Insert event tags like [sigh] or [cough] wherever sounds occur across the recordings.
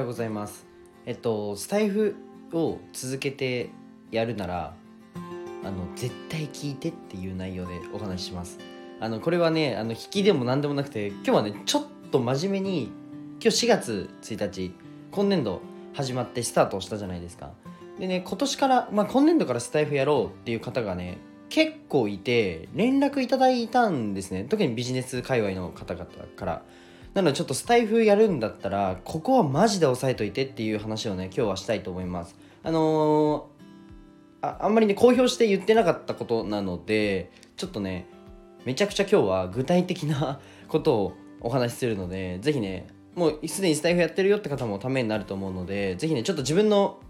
ようございます。えっとスタイフを続けてやるならあの絶対聞いてっていう内容でお話しします。あのこれはねあの引きでも何でもなくて今日はねちょっと真面目に今日4月1日今年度始まってスタートしたじゃないですか。でね今年から、まあ、今年度からスタイフやろうっていう方がね結構いて連絡いただいたんですね。特にビジネス界隈の方々から。なのでちょっとスタイフやるんだったらここはマジで押さえといてっていう話をね今日はしたいと思います。あのー、ああんまりね公表して言ってなかったことなのでちょっとねめちゃくちゃ今日は具体的な [laughs] ことをお話しするのでぜひねもうすでにスタイフやってるよって方もためになると思うのでぜひねちょっと自分の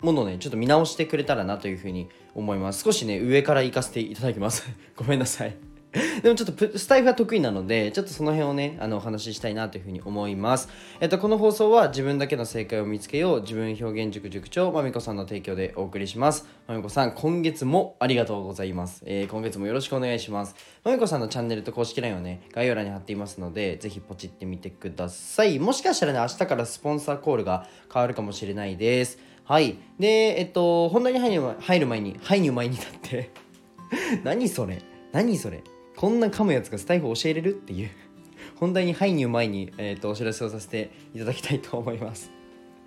ものをねちょっと見直してくれたらなというふうに思います。少しね上から行かせていただきます。[laughs] ごめんなさい。[laughs] でもちょっとスタイフは得意なのでちょっとその辺をねあのお話ししたいなというふうに思います。えっとこの放送は自分だけの正解を見つけよう自分表現塾塾長まみこさんの提供でお送りします。まみこさん今月もありがとうございます、えー、今月もよろしくお願いします。まみこさんのチャンネルと公式 LINE をね概要欄に貼っていますのでぜひポチってみてください。もしかしたらね明日からスポンサーコールが変わるかもしれないです。はい。で、えっと、本題に入る入る前に、入る前にだって。[laughs] 何それ？何それ？こんな噛むやつがスタイフ教えれる？っていう。本題に入る前に、えっと、お知らせをさせていただきたいと思います。[laughs]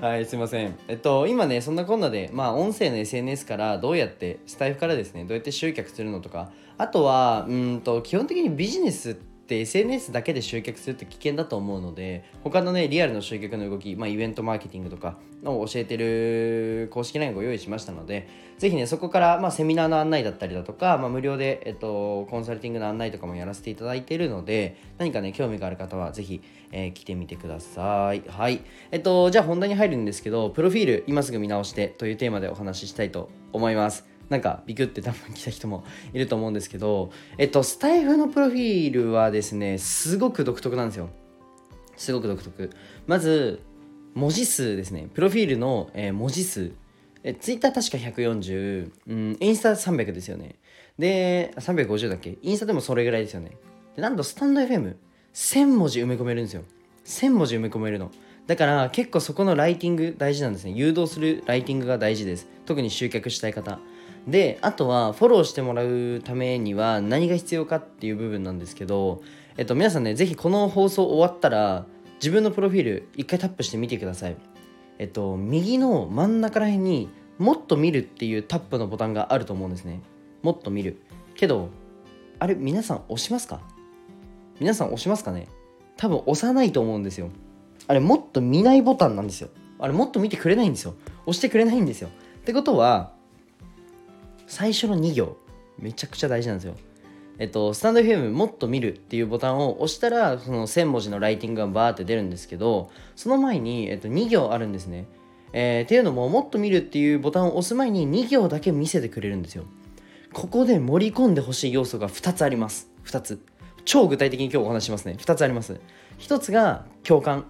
はい、すいません。えっと、今ね、そんなこんなで、まあ、音声の SNS からどうやって、スタイフからですね、どうやって集客するのとか、あとは、うんと、基本的にビジネスって、っ SNS だけで集客するって危険だと思うので他のねリアルの集客の動き、まあ、イベントマーケティングとかを教えてる公式 LINE ご用意しましたのでぜひねそこから、まあ、セミナーの案内だったりだとか、まあ、無料で、えっと、コンサルティングの案内とかもやらせていただいているので何かね興味がある方はぜひ、えー、来てみてください。はい。えっとじゃあ本題に入るんですけどプロフィール今すぐ見直してというテーマでお話ししたいと思います。なんかビクって多分来た人もいると思うんですけど、えっと、スタイフのプロフィールはですね、すごく独特なんですよ。すごく独特。まず、文字数ですね。プロフィールの、えー、文字数。え、ツイッター確か140、ん、インスタ300ですよね。で、350だっけ？インスタでもそれぐらいですよね。で、なんとスタンド FM、1000文字埋め込めるんですよ。1000文字埋め込めるの。だから結構そこのライティング大事なんですね。誘導するライティングが大事です。特に集客したい方。であとはフォローしてもらうためには何が必要かっていう部分なんですけど、えっと、皆さんね是非この放送終わったら自分のプロフィール一回タップしてみてくださいえっと右の真ん中ら辺にもっと見るっていうタップのボタンがあると思うんですねもっと見るけどあれ皆さん押しますか？皆さん押しますかね？多分押さないと思うんですよあれもっと見ないボタンなんですよ。あれもっと見てくれないんですよ。押してくれないんですよ。ってことは最初の2行めちゃくちゃ大事なんですよ。えっと、スタンド FM もっと見るっていうボタンを押したらその1000文字のライティングがバーって出るんですけどその前に、えっと、2行あるんですね、えー、っていうのももっと見るっていうボタンを押す前に2行だけ見せてくれるんですよ。ここで盛り込んでほしい要素が2つあります。2つ。超具体的に今日お話しますね。2つあります。1つが共感。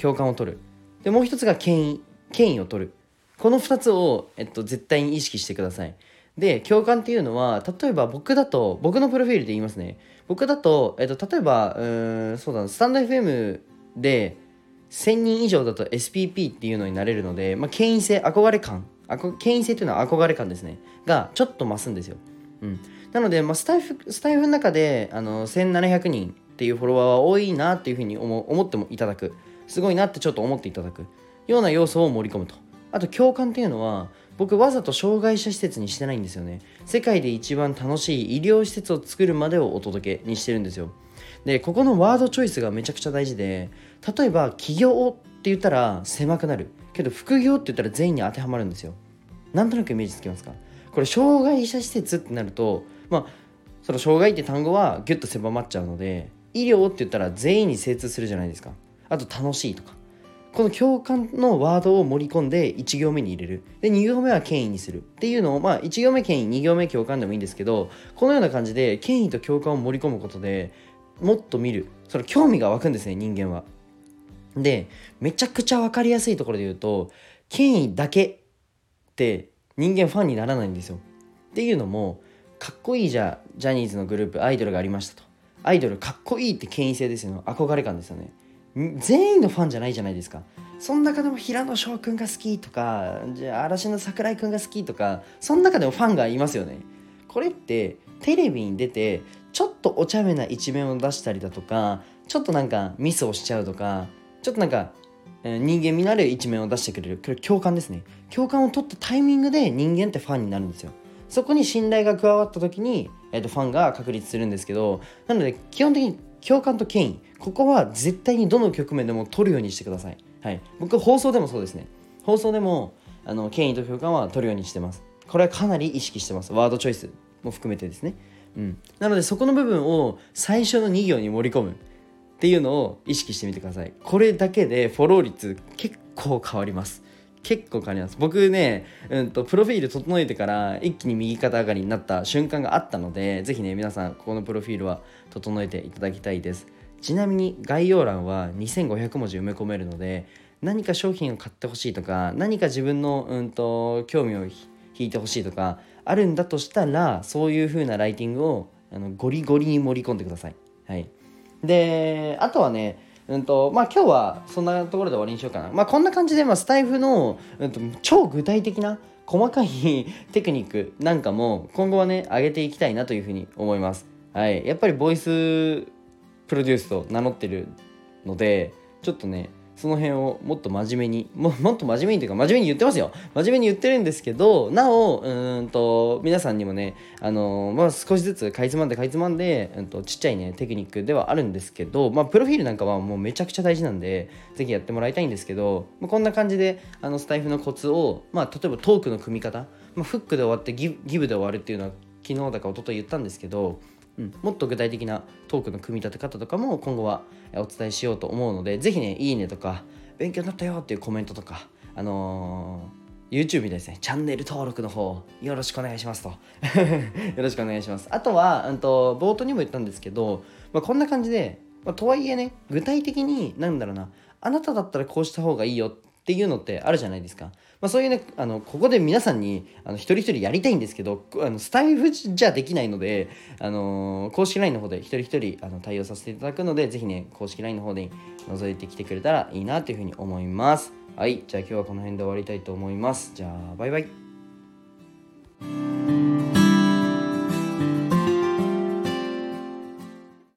共感を取る。でもう1つが権威。権威を取る。この2つを、えっと、絶対に意識してください。で共感っていうのは例えば僕だと僕のプロフィールで言いますね。僕だと、えっと、例えばうんそうだスタンド FM で1000人以上だと SPP っていうのになれるので、まあ、権威性憧れ感。あこ権威性っていうのは憧れ感ですね。がちょっと増すんですよ、うん、なので、まあ、スタイフスタイフの中であの1700人っていうフォロワーは多いなっていうふうに思思ってもいただく。すごいなってちょっと思っていただくような要素を盛り込むと。あと共感っていうのは僕わざと障害者施設にしてないんですよね。世界で一番楽しい医療施設を作るまでをお届けにしてるんですよ。でここのワードチョイスがめちゃくちゃ大事で例えば起業って言ったら狭くなる。けど副業って言ったら全員に当てはまるんですよ。なんとなくイメージつきますか？これ障害者施設ってなるとまあその障害って単語はギュッと狭まっちゃうので医療って言ったら全員に精通するじゃないですか。あと楽しいとかこの共感のワードを盛り込んで1行目に入れる。で、2行目は権威にする。っていうのを、まあ、1行目権威、2行目共感でもいいんですけど、このような感じで権威と共感を盛り込むことでもっと見る。その興味が湧くんですね、人間は。で、めちゃくちゃ分かりやすいところで言うと、権威だけって人間ファンにならないんですよ。っていうのも、かっこいいじゃジャニーズのグループアイドルがありましたと。アイドルかっこいいって権威性ですよね。憧れ感ですよね。全員のファンじゃないじゃないですか。その中でも平野翔くんが好きとかじゃあ嵐の桜井くんが好きとかその中でもファンがいますよね。これってテレビに出てちょっとお茶目な一面を出したりだとかちょっとなんかミスをしちゃうとかちょっとなんか人間味のある一面を出してくれるこれ共感ですね。共感を取ったタイミングで人間ってファンになるんですよ。そこに信頼が加わった時に、えー、とファンが確立するんですけどなので基本的に共感と権威。ここは絶対にどの局面でも取るようにしてください、はい、僕放送でもそうですね。放送でもあの権威と共感は取るようにしてます。これはかなり意識してます。ワードチョイスも含めてですね。うん、なのでそこの部分を最初の2行に盛り込むっていうのを意識してみてください。これだけでフォロー率結構変わります。結構変わります。僕ね、うんと、プロフィール整えてから一気に右肩上がりになった瞬間があったので是非ね皆さんここのプロフィールは整えていただきたいです。ちなみに概要欄は2500文字埋め込めるので何か商品を買ってほしいとか何か自分の、うんと興味を引いてほしいとかあるんだとしたらそういう風なライティングをあのゴリゴリに盛り込んでください。はい、であとはねうんとまあ、今日はそんなところで終わりにしようかな。まあ、こんな感じで、まあ、スタイフの、うんと、超具体的な細かいテクニックなんかも今後はね上げていきたいなというふうに思います。はい、やっぱりボイスプロデュースと名乗ってるのでちょっとねその辺をもっと真面目にももっと真面目にというか真面目に言ってますよ。真面目に言ってるんですけどなおうんと皆さんにもねあのまあ、少しずつかいつまんでかいつまんで、うんと、ちっちゃいねテクニックではあるんですけど、まあ、プロフィールなんかはもうめちゃくちゃ大事なんでぜひやってもらいたいんですけど、まあ、こんな感じであのスタイフのコツを、まあ、例えばトークの組み方、まあ、フックで終わってギギブで終わるっていうのは昨日だか一昨日言ったんですけどうん、もっと具体的なトークの組み立て方とかも今後はお伝えしようと思うので、ぜひね、いいねとか、勉強になったよっていうコメントとか、あのー、YouTube でですね、チャンネル登録の方、よろしくお願いしますと。[laughs] よろしくお願いします。あとは、うんと、冒頭にも言ったんですけど、まあ、こんな感じで、まあ、とはいえね、具体的に、なんだろうな、あなただったらこうした方がいいよっっていうのってあるじゃないですか。まあ、そういうねあのここで皆さんにあの一人一人やりたいんですけどあのスタイフじゃできないので、あの公式 LINE の方で一人一人あの対応させていただくのでぜひね公式 LINE の方で覗いてきてくれたらいいなというふうに思います。はい。じゃあ今日はこの辺で終わりたいと思います。じゃあバイバイ。